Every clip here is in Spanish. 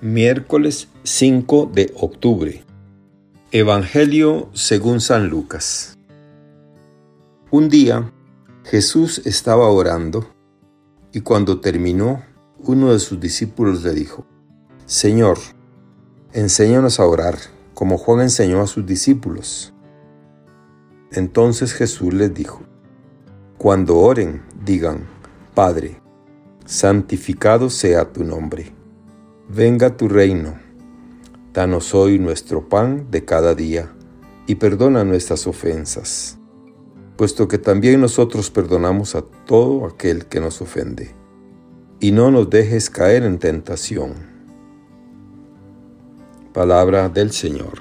Miércoles 5 de octubre. Evangelio según San Lucas. Un día Jesús estaba orando y cuando terminó, uno de sus discípulos le dijo, Señor, enséñanos a orar como Juan enseñó a sus discípulos. Entonces Jesús les dijo, Cuando oren, digan, Padre, santificado sea tu nombre Venga tu reino. Danos hoy nuestro pan de cada día y perdona nuestras ofensas, puesto que también nosotros perdonamos a todo aquel que nos ofende. Y no nos dejes caer en tentación. Palabra del Señor.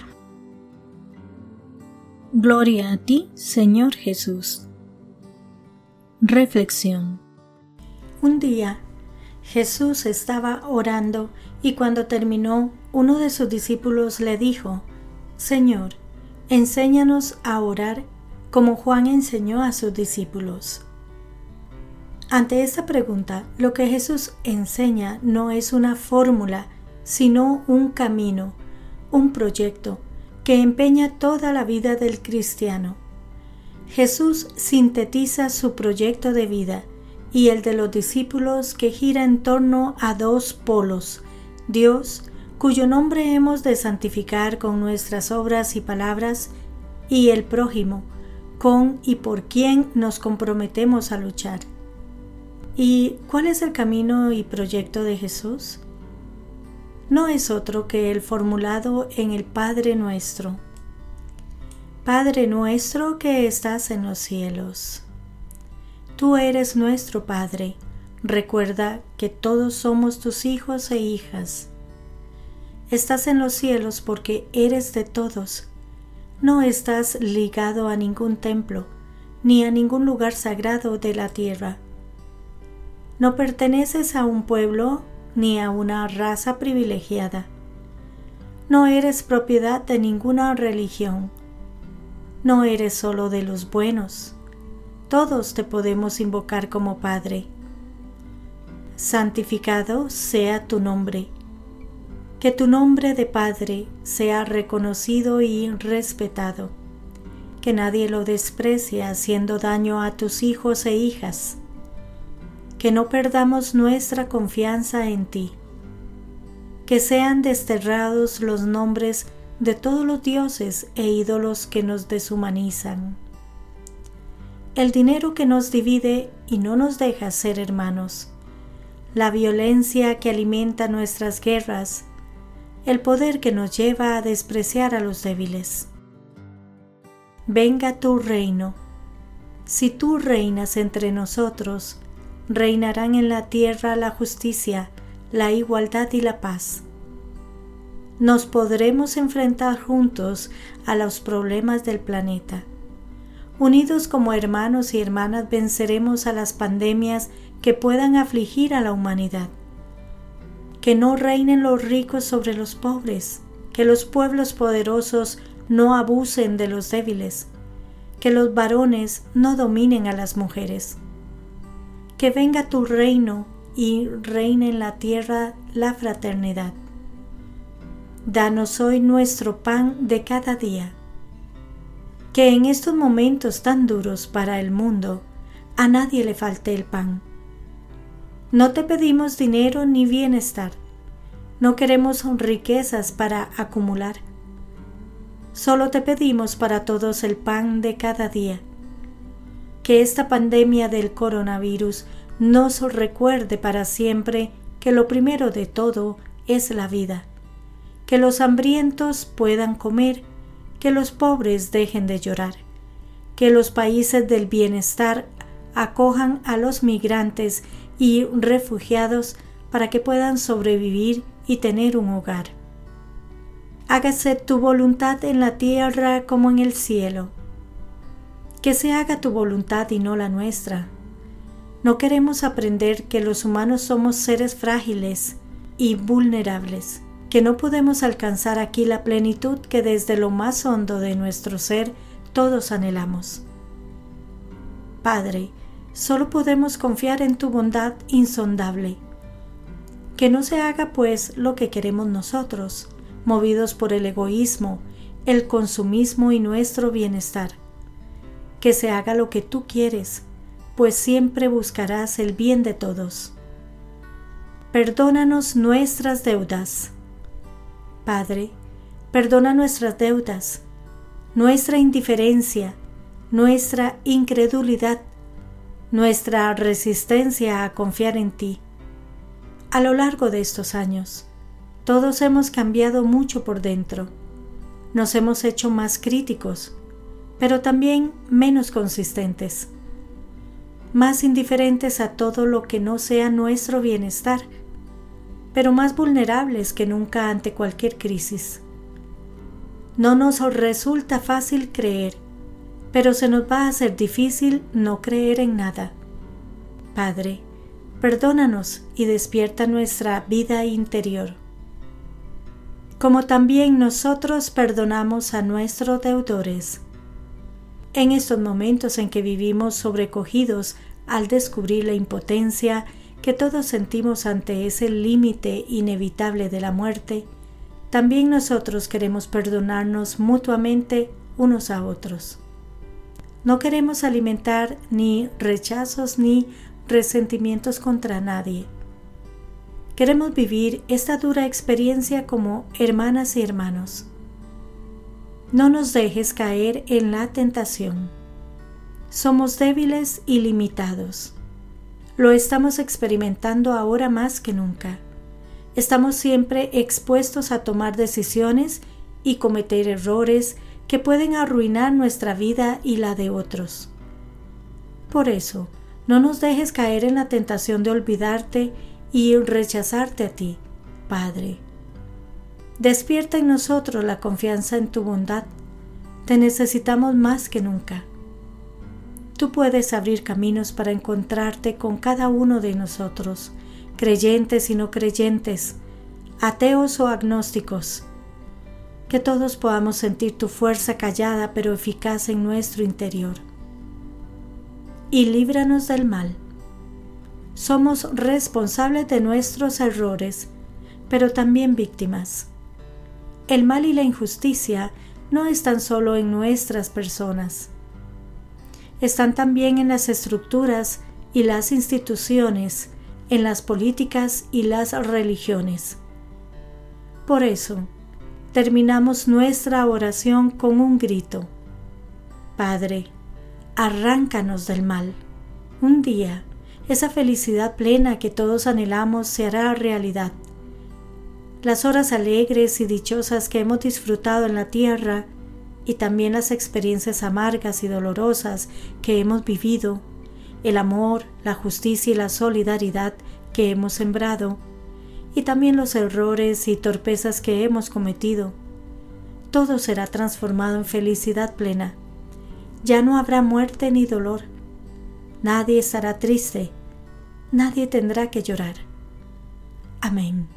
Gloria a ti, Señor Jesús. Reflexión. Un día Jesús estaba orando y cuando terminó, uno de sus discípulos le dijo, Señor, enséñanos a orar como Juan enseñó a sus discípulos. Ante esta pregunta, lo que Jesús enseña no es una fórmula, sino un camino, un proyecto que empeña toda la vida del cristiano. Jesús sintetiza su proyecto de vida y el de los discípulos que gira en torno a dos polos, Dios, cuyo nombre hemos de santificar con nuestras obras y palabras, y el prójimo, con y por quien nos comprometemos a luchar. ¿Y cuál es el camino y proyecto de Jesús? No es otro que el formulado en el Padre nuestro. Padre nuestro que estás en los cielos. Tú eres nuestro Padre. Recuerda que todos somos tus hijos e hijas. Estás en los cielos porque eres de todos. No estás ligado a ningún templo, ni a ningún lugar sagrado de la tierra. No perteneces a un pueblo ni a una raza privilegiada. No eres propiedad de ninguna religión. No eres solo de los buenos todos te podemos invocar como Padre. Santificado sea tu nombre. Que tu nombre de Padre sea reconocido y respetado. Que nadie lo desprecie haciendo daño a tus hijos e hijas. Que no perdamos nuestra confianza en ti. Que sean desterrados los nombres de todos los dioses e ídolos que nos deshumanizan el dinero que nos divide y no nos deja ser hermanos, la violencia que alimenta nuestras guerras, el poder que nos lleva a despreciar a los débiles. Venga tu reino. Si tú reinas entre nosotros, reinarán en la tierra la justicia, la igualdad y la paz. Nos podremos enfrentar juntos a los problemas del planeta Unidos como hermanos y hermanas venceremos a las pandemias que puedan afligir a la humanidad. Que no reinen los ricos sobre los pobres, que los pueblos poderosos no abusen de los débiles, que los varones no dominen a las mujeres. Que venga tu reino y reine en la tierra la fraternidad. Danos hoy nuestro pan de cada día que en estos momentos tan duros para el mundo a nadie le falte el pan. No te pedimos dinero ni bienestar, no queremos riquezas para acumular. Solo te pedimos para todos el pan de cada día. Que esta pandemia del coronavirus nos recuerde para siempre que lo primero de todo es la vida. Que los hambrientos puedan comer que los pobres dejen de llorar, que los países del bienestar acojan a los migrantes y refugiados para que puedan sobrevivir y tener un hogar. Hágase tu voluntad en la tierra como en el cielo. Que se haga tu voluntad y no la nuestra. No queremos aprender que los humanos somos seres frágiles y vulnerables que no podemos alcanzar aquí la plenitud que desde lo más hondo de nuestro ser todos anhelamos. Padre, solo podemos confiar en tu bondad insondable. Que no se haga pues lo que queremos nosotros, movidos por el egoísmo, el consumismo y nuestro bienestar. Que se haga lo que tú quieres, pues siempre buscarás el bien de todos. Perdónanos nuestras deudas. Padre, perdona nuestras deudas, nuestra indiferencia, nuestra incredulidad, nuestra resistencia a confiar en ti. A lo largo de estos años, todos hemos cambiado mucho por dentro. Nos hemos hecho más críticos, pero también menos consistentes, más indiferentes a todo lo que no sea nuestro bienestar, pero más vulnerables que nunca ante cualquier crisis. No nos resulta fácil creer, pero se nos va a hacer difícil no creer en nada. Padre, perdónanos y despierta nuestra vida interior. Como también nosotros perdonamos a nuestros deudores. En estos momentos en que vivimos sobrecogidos al descubrir la impotencia que todos sentimos ante ese límite inevitable de la muerte, también nosotros queremos perdonarnos mutuamente unos a otros. No queremos alimentar ni rechazos ni resentimientos contra nadie. Queremos vivir esta dura experiencia como hermanas y hermanos. No nos dejes caer en la tentación. Somos débiles y limitados. Lo estamos experimentando ahora más que nunca. Estamos siempre expuestos a tomar decisiones y cometer errores que pueden arruinar nuestra vida y la de otros. Por eso, no nos dejes caer en la tentación de olvidarte y rechazarte a ti, Padre. Despierta en nosotros la confianza en tu bondad. Te necesitamos más que nunca. Tú puedes abrir caminos para encontrarte con cada uno de nosotros, creyentes y no creyentes, ateos o agnósticos. Que todos podamos sentir tu fuerza callada pero eficaz en nuestro interior y líbranos del mal. Somos responsables de nuestros errores, pero también víctimas. El mal y la injusticia no están solo en nuestras personas, están también en las estructuras y las instituciones, en las políticas y las religiones. Por eso, terminamos nuestra oración con un grito. Padre, arráncanos del mal. Un día, esa felicidad plena que todos anhelamos se hará realidad. Las horas alegres y dichosas que hemos disfrutado en la tierra y también las experiencias amargas y dolorosas que hemos vivido, el amor, la justicia y la solidaridad que hemos sembrado, y también los errores y torpezas que hemos cometido, todo será transformado en felicidad plena ya no habrá muerte ni dolor. Nadie estará triste. Nadie tendrá que llorar. Amén.